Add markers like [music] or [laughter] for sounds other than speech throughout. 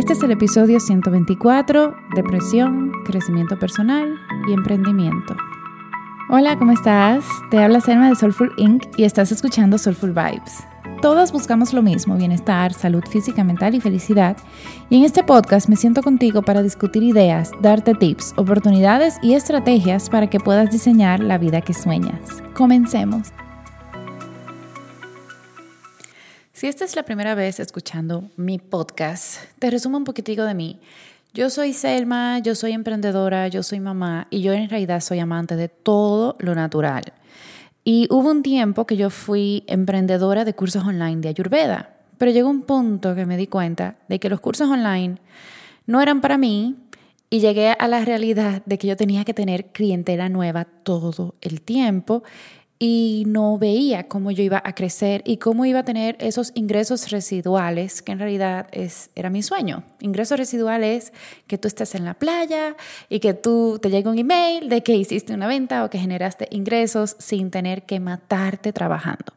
Este es el episodio 124, Depresión, Crecimiento Personal y Emprendimiento. Hola, ¿cómo estás? Te habla Selma de Soulful Inc. y estás escuchando Soulful Vibes. Todas buscamos lo mismo, bienestar, salud física, mental y felicidad. Y en este podcast me siento contigo para discutir ideas, darte tips, oportunidades y estrategias para que puedas diseñar la vida que sueñas. Comencemos. Si esta es la primera vez escuchando mi podcast, te resumo un poquitico de mí. Yo soy Selma, yo soy emprendedora, yo soy mamá y yo en realidad soy amante de todo lo natural. Y hubo un tiempo que yo fui emprendedora de cursos online de Ayurveda, pero llegó un punto que me di cuenta de que los cursos online no eran para mí y llegué a la realidad de que yo tenía que tener clientela nueva todo el tiempo y no veía cómo yo iba a crecer y cómo iba a tener esos ingresos residuales, que en realidad es, era mi sueño. Ingresos residuales que tú estés en la playa y que tú te llegue un email de que hiciste una venta o que generaste ingresos sin tener que matarte trabajando.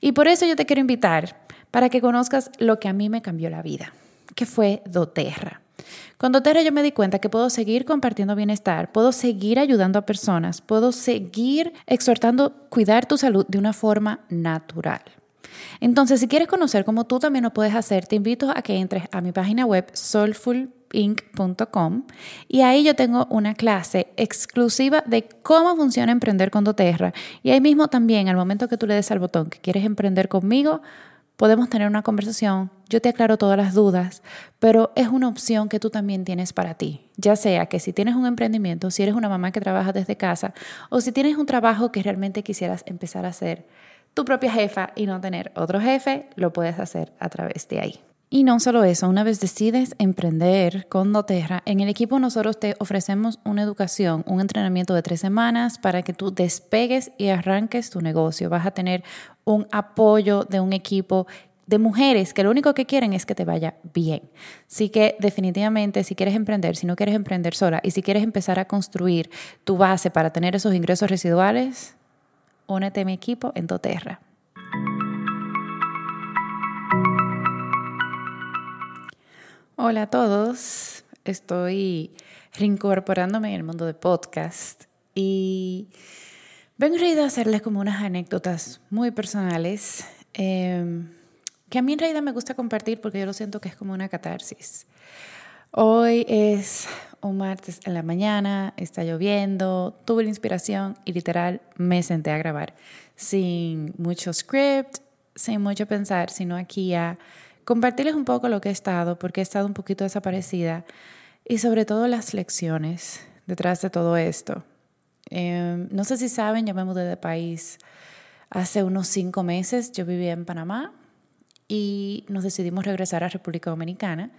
Y por eso yo te quiero invitar para que conozcas lo que a mí me cambió la vida, que fue doTERRA. Con doTERRA yo me di cuenta que puedo seguir compartiendo bienestar, puedo seguir ayudando a personas, puedo seguir exhortando cuidar tu salud de una forma natural. Entonces, si quieres conocer cómo tú también lo puedes hacer, te invito a que entres a mi página web soulfulinc.com y ahí yo tengo una clase exclusiva de cómo funciona emprender con doTERRA y ahí mismo también al momento que tú le des al botón que quieres emprender conmigo, podemos tener una conversación, yo te aclaro todas las dudas, pero es una opción que tú también tienes para ti, ya sea que si tienes un emprendimiento, si eres una mamá que trabaja desde casa o si tienes un trabajo que realmente quisieras empezar a hacer tu propia jefa y no tener otro jefe, lo puedes hacer a través de ahí. Y no solo eso, una vez decides emprender con doTERRA, en el equipo nosotros te ofrecemos una educación, un entrenamiento de tres semanas para que tú despegues y arranques tu negocio. Vas a tener un apoyo de un equipo de mujeres que lo único que quieren es que te vaya bien. Así que definitivamente si quieres emprender, si no quieres emprender sola y si quieres empezar a construir tu base para tener esos ingresos residuales, únete a mi equipo en doTERRA. Hola a todos, estoy reincorporándome en el mundo de podcast y vengo a hacerles como unas anécdotas muy personales em, que a mí en realidad me gusta compartir porque yo lo siento que es como una catarsis. Hoy es un martes en la mañana, está lloviendo, tuve la inspiración y literal me senté a grabar sin mucho script, sin mucho pensar, sino aquí a compartirles un poco lo que he estado, porque he estado un poquito desaparecida, y sobre todo las lecciones detrás de todo esto. Em, no sé si saben, yo me mudé de país hace unos cinco meses, yo vivía en Panamá y nos decidimos regresar a República Dominicana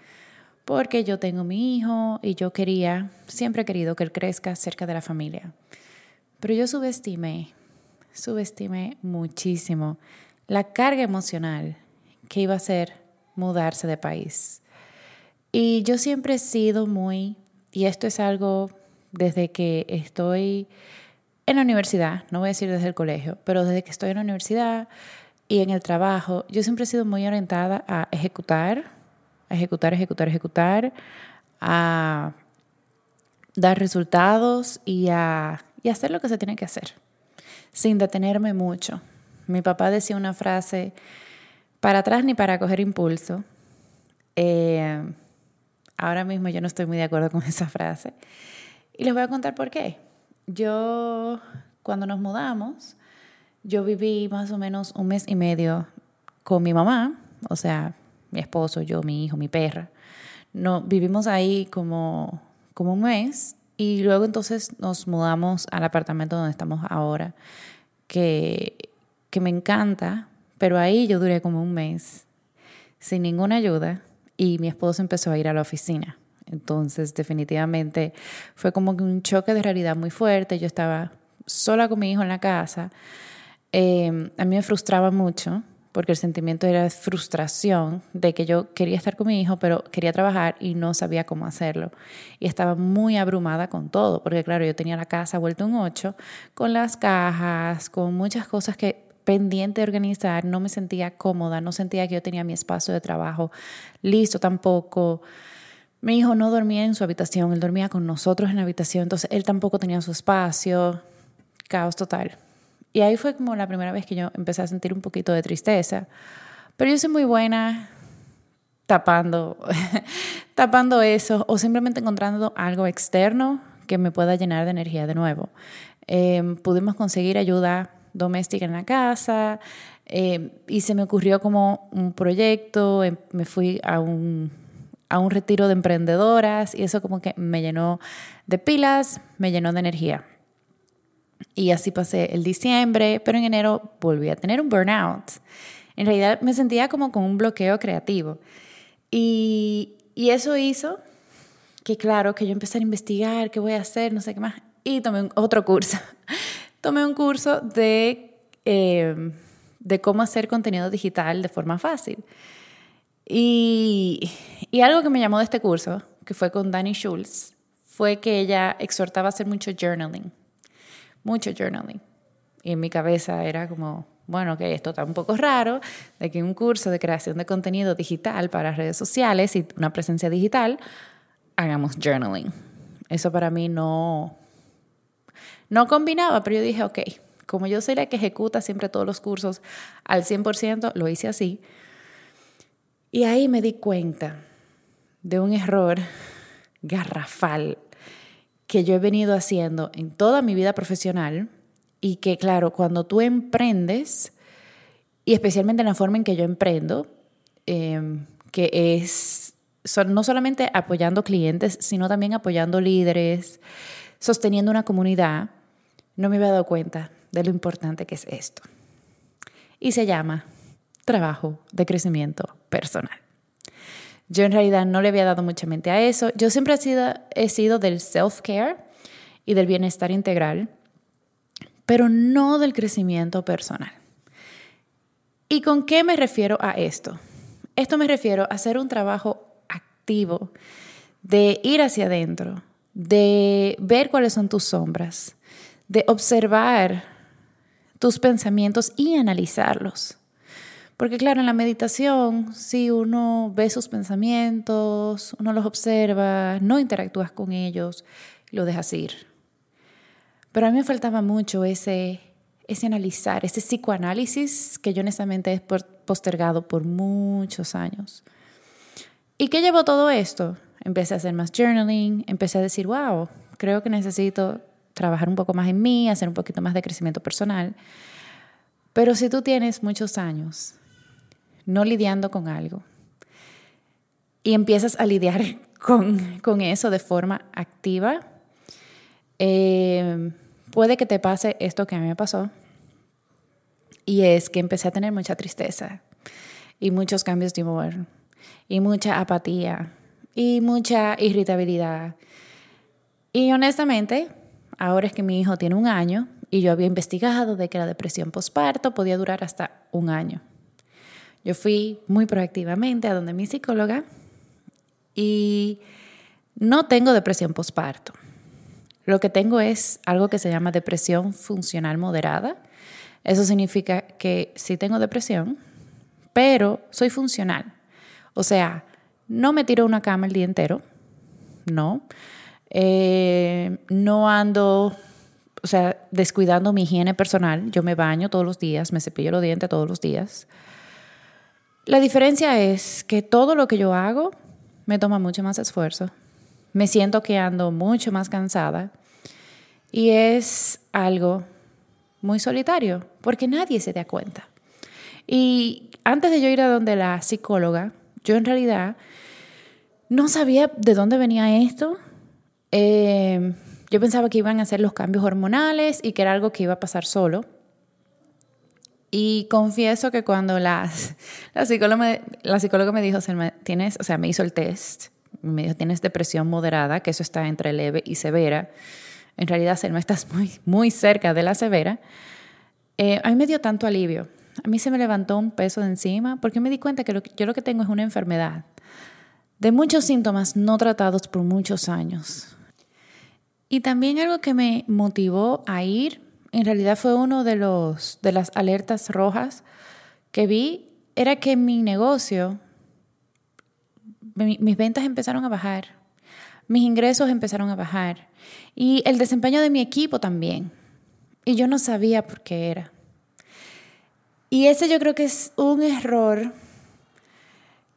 porque yo tengo mi hijo y yo quería, siempre he querido que él crezca cerca de la familia. Pero yo subestimé, subestimé muchísimo la carga emocional que iba a ser mudarse de país. Y yo siempre he sido muy, y esto es algo desde que estoy en la universidad, no voy a decir desde el colegio, pero desde que estoy en la universidad y en el trabajo, yo siempre he sido muy orientada a ejecutar, a ejecutar, ejecutar, ejecutar, a dar resultados y a y hacer lo que se tiene que hacer, sin detenerme mucho. Mi papá decía una frase para atrás ni para coger impulso. Eh, ahora mismo yo no estoy muy de acuerdo con [laughs] esa frase. Y les voy a contar por qué. Yo, cuando nos mudamos, yo viví más o menos un mes y medio con mi mamá, o sea, mi esposo, yo, mi hijo, mi perra. No, vivimos ahí como, como un mes y luego entonces nos mudamos al apartamento donde estamos ahora, que, que me encanta pero ahí yo duré como un mes sin ninguna ayuda y mi esposo empezó a ir a la oficina. Entonces, definitivamente fue como un choque de realidad muy fuerte. Yo estaba sola con mi hijo en la casa. Em, a mí me frustraba mucho porque el sentimiento era frustración de que yo quería estar con mi hijo, pero quería trabajar y no sabía cómo hacerlo. Y estaba muy abrumada con todo, porque claro, yo tenía la casa vuelta un ocho, con las cajas, con muchas cosas que pendiente de organizar, no me sentía cómoda, no sentía que yo tenía mi espacio de trabajo listo tampoco. Mi hijo no dormía en su habitación, él dormía con nosotros en la habitación, entonces él tampoco tenía su espacio, caos total. Y ahí fue como la primera vez que yo empecé a sentir un poquito de tristeza. Pero yo soy muy buena tapando, [laughs] tapando eso o simplemente encontrando algo externo que me pueda llenar de energía de nuevo. Em, pudimos conseguir ayuda doméstica en la casa em, y se me ocurrió como un proyecto, em, me fui a un, a un retiro de emprendedoras y eso como que me llenó de pilas, me llenó de energía. Y así pasé el diciembre, pero en enero volví a tener un burnout. En realidad me sentía como con un bloqueo creativo. Y, y eso hizo que, claro, que yo empecé a investigar qué voy a hacer, no sé qué más. Y tomé otro curso. Tomé un curso de, eh, de cómo hacer contenido digital de forma fácil. Y, y algo que me llamó de este curso, que fue con Dani Schultz, fue que ella exhortaba a hacer mucho journaling mucho journaling. Y en mi cabeza era como, bueno, que esto está un poco raro, de que un curso de creación de contenido digital para redes sociales y una presencia digital, hagamos journaling. Eso para mí no, no combinaba, pero yo dije, ok, como yo soy la que ejecuta siempre todos los cursos al 100%, lo hice así. Y ahí me di cuenta de un error garrafal que yo he venido haciendo en toda mi vida profesional y que, claro, cuando tú emprendes, y especialmente en la forma en que yo emprendo, em, que es no solamente apoyando clientes, sino también apoyando líderes, sosteniendo una comunidad, no me había dado cuenta de lo importante que es esto. Y se llama trabajo de crecimiento personal. Yo en realidad no le había dado mucha mente a eso. Yo siempre he sido, del self-care y del bienestar integral, pero no del crecimiento personal. ¿Y con qué me refiero a esto? Esto me refiero a hacer un trabajo activo, de ir hacia adentro, de ver cuáles son tus sombras, de observar tus pensamientos y analizarlos. Porque claro, en la meditación, si uno ve sus pensamientos, uno los observa, no interactúas con ellos, lo dejas ir. Pero a mí me faltaba mucho ese, ese analizar, ese psicoanálisis que yo honestamente he postergado por muchos años. ¿Y qué llevó todo esto? Empecé a hacer más journaling, empecé a decir, wow, creo que necesito trabajar un poco más en mí, hacer un poquito más de crecimiento personal. Pero si tú tienes muchos años no lidiando con algo. Y empiezas a lidiar [laughs] con, eso de forma activa. Eh, puede que te pase esto que a mí me pasó. Y es que empecé a tener mucha tristeza y muchos cambios de humor y mucha apatía y mucha irritabilidad. Y honestamente, ahora es que mi hijo tiene un año y yo había investigado de que la depresión postparto podía durar hasta un año. Yo fui muy proactivamente a donde mi psicóloga y no tengo depresión postparto. Lo que tengo es algo que se llama depresión funcional moderada. Eso significa que sí tengo depresión, pero soy funcional. O sea, no me tiro una cama el día entero, no. Eh, no ando, o sea, descuidando mi higiene personal. Yo me baño todos los días, me cepillo los dientes todos los días. La diferencia es que todo lo que yo hago me toma mucho más esfuerzo. Me siento que ando mucho más cansada y es algo muy solitario porque nadie se da cuenta. Y antes de yo ir a donde la psicóloga, yo en realidad no sabía de dónde venía esto. Eh, yo pensaba que iban a hacer los cambios hormonales y que era algo que iba a pasar solo. Y confieso que cuando la, [laughs] la, psicóloga, me, la psicóloga me dijo, tienes, o sea, me hizo el test, me dijo, tienes depresión moderada, que eso está entre leve y severa. En realidad, Selma, estás [laughs] muy, muy cerca de la severa. Eh, a mí me dio tanto alivio. A mí se me levantó un peso de encima porque me di cuenta que yo lo que tengo es una enfermedad de muchos síntomas no tratados por muchos años. Y también algo que me motivó a ir en realidad fue uno de, los, de las alertas rojas que vi, era que mi negocio, mis ventas empezaron a bajar, mis ingresos empezaron a bajar y el desempeño de mi equipo también. Y yo no sabía por qué era. Y ese yo creo que es un error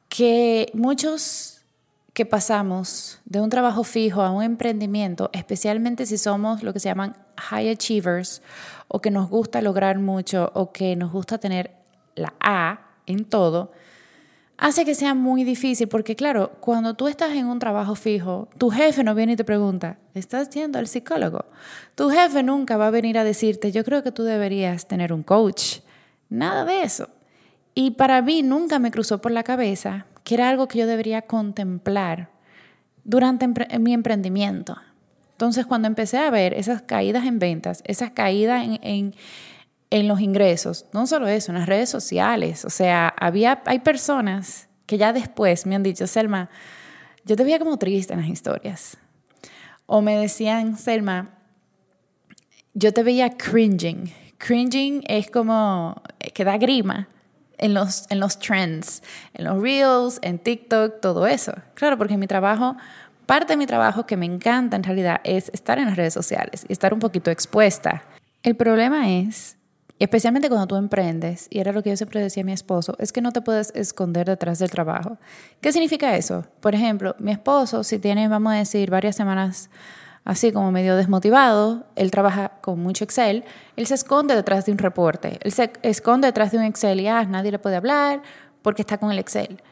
que muchos que pasamos de un trabajo fijo a un emprendimiento, especialmente si somos lo que se llaman high achievers o que nos gusta lograr mucho o que nos gusta tener la A en todo, hace que sea muy difícil porque claro, cuando tú estás en un trabajo fijo, tu jefe no viene y te pregunta, ¿estás yendo al psicólogo? Tu jefe nunca va a venir a decirte, yo creo que tú deberías tener un coach. Nada de eso. Y para mí nunca me cruzó por la cabeza que era algo que yo debería contemplar durante mi emprendimiento. Entonces, cuando empecé a ver esas caídas en ventas, esas caídas en, en, los ingresos, no solo eso, en las redes sociales, o sea, había, hay personas que ya después me han dicho, Selma, yo te veía como triste en las historias. O me decían, Selma, yo te veía cringing. Cringing es como que da grima en los, en los trends, en los reels, en TikTok, todo eso. Claro, porque mi trabajo, parte de mi trabajo que me encanta en realidad es estar en las redes sociales y estar un poquito expuesta. El problema es, especialmente cuando tú emprendes, y era lo que yo siempre decía a mi esposo, es que no te puedes esconder detrás del trabajo. ¿Qué significa eso? Por ejemplo, mi esposo, si tiene, vamos a decir, varias semanas así como medio desmotivado, él trabaja con mucho Excel, él se esconde detrás de un reporte, él se esconde detrás de un Excel y ah, nadie le puede hablar porque está con el Excel.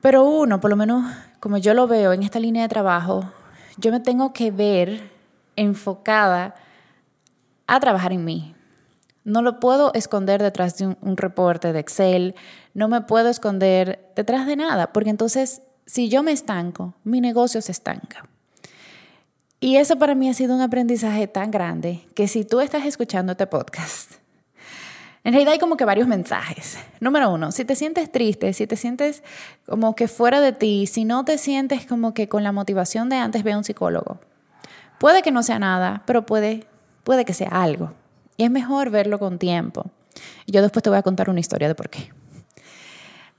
Pero uno, por lo menos como yo lo veo en esta línea de trabajo, yo me tengo que ver enfocada a trabajar en mí. No lo puedo esconder detrás de un, un reporte de Excel, no me puedo esconder detrás de nada, porque entonces si yo me estanco, mi negocio se estanca. Y eso para mí ha sido un aprendizaje tan grande que si tú estás escuchando este podcast, en realidad hay como que varios mensajes. Número uno, si te sientes triste, si te sientes como que fuera de ti, si no te sientes como que con la motivación de antes, ve a un psicólogo. Puede que no sea nada, pero puede, puede que sea algo. Y es mejor verlo con tiempo. Y yo después te voy a contar una historia de por qué.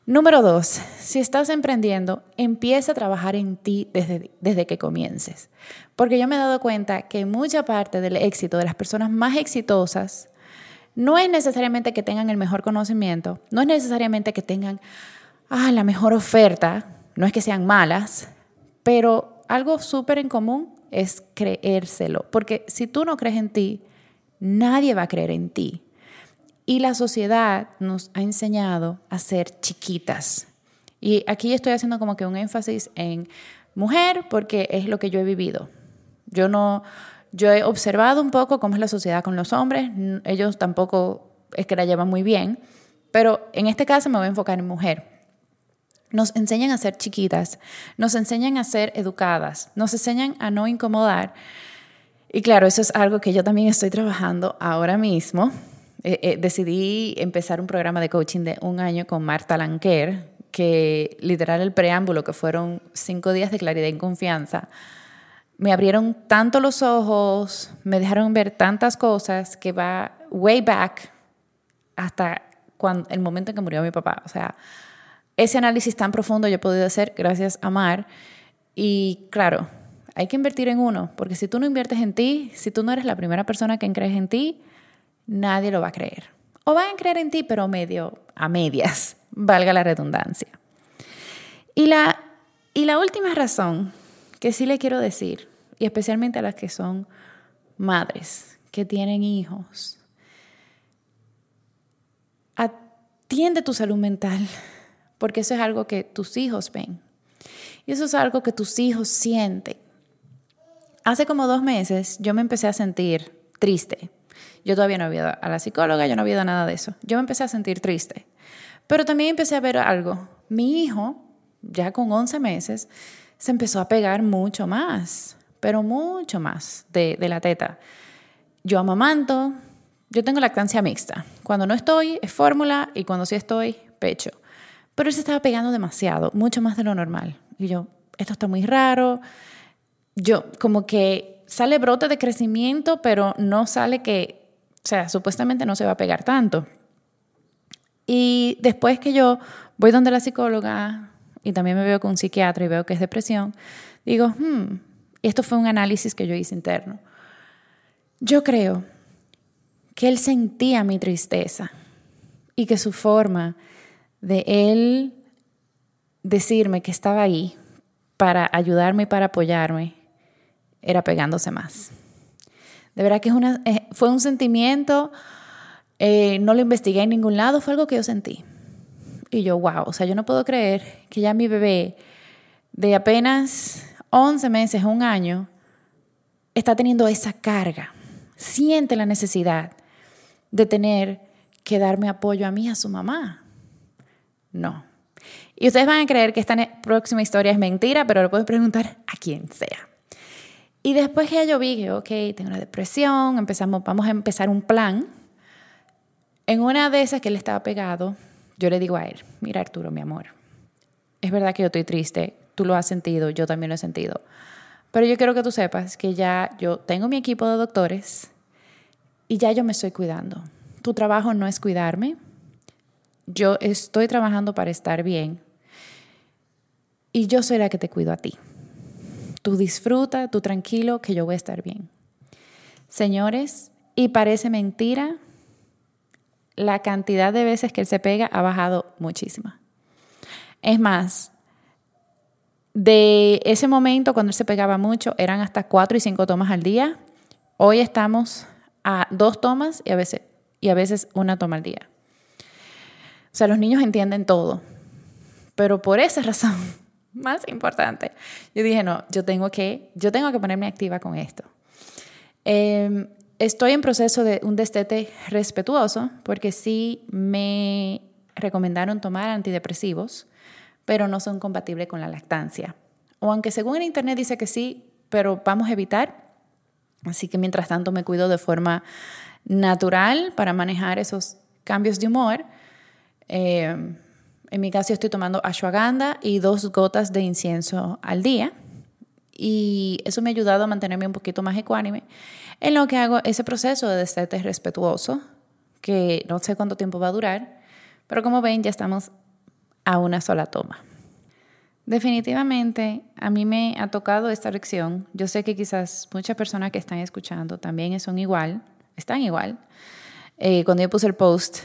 Número dos, si estás emprendiendo, empieza a trabajar en ti desde, desde que comiences. Porque yo me he dado cuenta que mucha parte del éxito de las personas más exitosas no es necesariamente que tengan el mejor conocimiento, no es necesariamente que tengan ah, la mejor oferta, no es que sean malas, pero algo súper en común es creérselo. Porque si tú no crees en ti, nadie va a creer en ti. Y la sociedad nos ha enseñado a ser chiquitas. Y aquí estoy haciendo como que un énfasis en mujer porque es lo que yo he vivido. Yo no, yo he observado un poco cómo es la sociedad con los hombres. Ellos tampoco es que la llevan muy bien, pero en este caso me voy a enfocar en mujer. Nos enseñan a ser chiquitas, nos enseñan a ser educadas, nos enseñan a no incomodar. Y claro, eso es algo que yo también estoy trabajando ahora mismo. Eh, eh, decidí empezar un programa de coaching de un año con Marta Lanquer, que literal el preámbulo, que fueron cinco días de claridad y confianza, me abrieron tanto los ojos, me dejaron ver tantas cosas que va way back hasta cuando, el momento en que murió mi papá. O sea, ese análisis tan profundo yo he podido hacer gracias a Mar. Y claro, hay que invertir en uno, porque si tú no inviertes en ti, si tú no eres la primera persona que crees en ti, nadie lo va a creer. O van a creer en ti, pero medio a medias, [laughs] valga la redundancia. Y la, y la última razón que sí le quiero decir, y especialmente a las que son madres, que tienen hijos, atiende tu salud mental, [laughs] porque eso es algo que tus hijos ven. Y eso es algo que tus hijos sienten. Hace como dos meses yo me empecé a sentir triste. Yo todavía no había ido a la psicóloga, yo no había ido a nada de eso. Yo me empecé a sentir triste. Pero también empecé a ver algo. Mi hijo, ya con 11 meses, se empezó a pegar mucho más, pero mucho más de, la teta. Yo amamanto, yo tengo lactancia mixta. Cuando no estoy es fórmula y cuando sí estoy, pecho. Pero él se estaba pegando demasiado, mucho más de lo normal. Y yo, esto está muy raro. Yo, como que sale brote de crecimiento, pero no sale que O sea, supuestamente no se va a pegar tanto. Y después que yo voy donde la psicóloga y también me veo con un psiquiatra y veo que es depresión, digo, hmm, esto fue un análisis que yo hice interno. Yo creo que él sentía mi tristeza y que su forma de él decirme que estaba ahí para ayudarme y para apoyarme era pegándose más. De verdad que eh, fue un sentimiento, eh, no lo investigué en ningún lado, fue algo que yo sentí. Y yo, wow, o sea, yo no puedo creer que ya mi bebé de apenas 11 meses, un año, está teniendo esa carga, siente la necesidad de tener que darme apoyo a mí, a su mamá. No. Y ustedes van a creer que esta próxima historia es mentira, pero lo puedo preguntar a quien sea. Y después que yo vi que, ok, tengo una depresión, empezamos, vamos a empezar un plan. En una de esas que él estaba pegado, yo le digo a él, mira Arturo, mi amor, es verdad que yo estoy triste, tú lo has sentido, yo también lo he sentido, pero yo quiero que tú sepas que ya yo tengo mi equipo de doctores y ya yo me estoy cuidando. Tu trabajo no es cuidarme, yo estoy trabajando para estar bien y yo soy la que te cuido a ti. Tú disfruta, tú tranquilo, que yo voy a estar bien. Señores, y parece mentira, la cantidad de veces que él se pega ha bajado muchísima. Es más, de ese momento cuando él se pegaba mucho, eran hasta cuatro y cinco tomas al día. Hoy estamos a dos tomas y a veces, y a veces una toma al día. O sea, los niños entienden todo. Pero por esa razón, más importante. Yo dije, no, yo tengo que, yo tengo que ponerme activa con esto. Em, estoy en proceso de un destete respetuoso porque sí me recomendaron tomar antidepresivos, pero no son compatibles con la lactancia. O aunque según el internet dice que sí, pero vamos a evitar. Así que mientras tanto me cuido de forma natural para manejar esos cambios de humor. Eh, en mi caso estoy tomando ashwagandha y dos gotas de incienso al día. Y eso me ha ayudado a mantenerme un poquito más ecuánime en lo que hago ese proceso de destete respetuoso, que no sé cuánto tiempo va a durar, pero como ven ya estamos a una sola toma. Definitivamente a mí me ha tocado esta lección. Yo sé que quizás muchas personas que están escuchando también son igual, están igual. Eh, cuando yo puse el post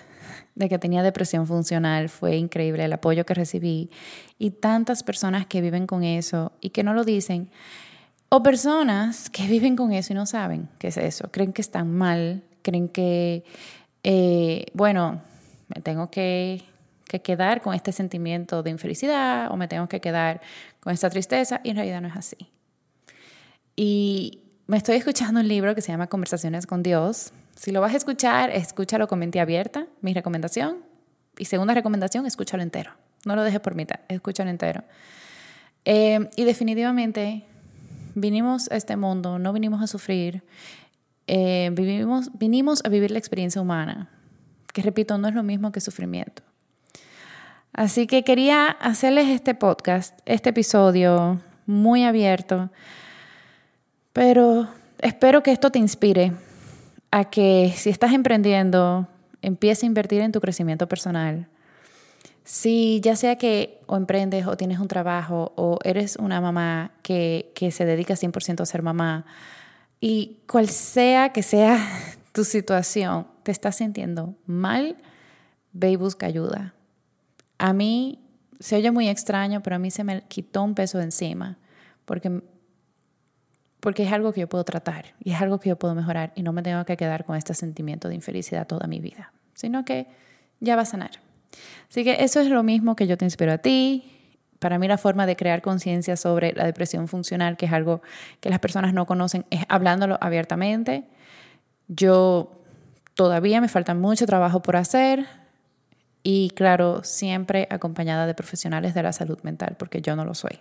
de que tenía depresión funcional, fue increíble el apoyo que recibí y tantas personas que viven con eso y que no lo dicen, o personas que [laughs] viven con eso y no saben qué es eso, creen que están mal, creen que, eh, bueno, me tengo que, que quedar con este sentimiento de infelicidad o me tengo que quedar con esta tristeza y en realidad no es así. Y me estoy escuchando un libro que se llama Conversaciones con Dios si lo vas a escuchar, escúchalo con mente abierta, mi recomendación. Y segunda recomendación, escúchalo entero. No lo dejes por mitad, escúchalo entero. Eh, y definitivamente, vinimos a este mundo, no vinimos a sufrir, eh, vivimos, vinimos a vivir la experiencia humana, que repito, no es lo mismo que sufrimiento. Así que quería hacerles este podcast, este episodio muy abierto, pero espero que esto te inspire a que si estás emprendiendo, empiece a invertir en tu crecimiento personal. Si ya sea que o emprendes o tienes un trabajo o eres una mamá que, que se dedica 100% a ser mamá y cual sea que sea [laughs] tu situación, te estás sintiendo mal, ve y busca ayuda. A mí se oye muy extraño, pero a mí se me quitó un peso de encima porque porque es algo que yo puedo tratar y es algo que yo puedo mejorar y no me tengo que quedar con este sentimiento de infelicidad toda mi vida, sino que ya va a sanar. Así que eso es lo mismo que yo te inspiro a ti. Para mí la forma de crear conciencia sobre la depresión funcional, que es algo que las personas no conocen, es hablándolo abiertamente. Yo todavía me falta mucho trabajo por hacer y claro, siempre acompañada de profesionales de la salud mental, porque yo no lo soy.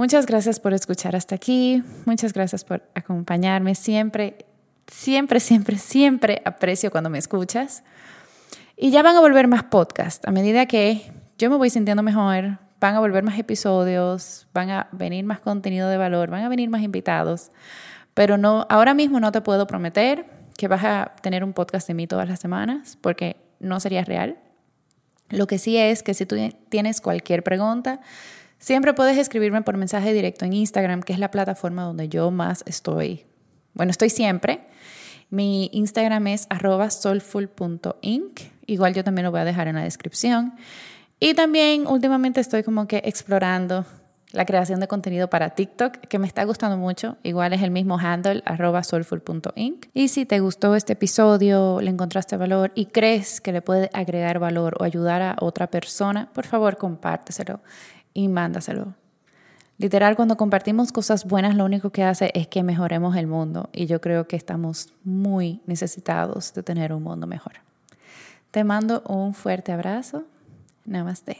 Muchas gracias por escuchar hasta aquí. Muchas gracias por acompañarme. Siempre, siempre, siempre, siempre aprecio cuando me escuchas. Y ya van a volver más podcasts. A medida que yo me voy sintiendo mejor, van a volver más episodios, van a venir más contenido de valor, van a venir más invitados. Pero no, ahora mismo no te puedo prometer que vas a tener un podcast de mí todas las semanas, porque no sería real. Lo que sí es que si tú tienes cualquier pregunta, siempre puedes escribirme por mensaje directo en Instagram, que es la plataforma donde yo más estoy. Bueno, estoy siempre. Mi Instagram es arroba soulful.inc. Igual yo también lo voy a dejar en la descripción. Y también últimamente estoy como que explorando la creación de contenido para TikTok, que me está gustando mucho. Igual es el mismo handle, arroba soulful.inc. Y si te gustó este episodio, le encontraste valor y crees que le puede agregar valor o ayudar a otra persona, por favor compárteselo y mándaselo. Literal, cuando compartimos cosas buenas, lo único que hace es que mejoremos el mundo. Y yo creo que estamos muy necesitados de tener un mundo mejor. Te mando un fuerte abrazo. Namaste.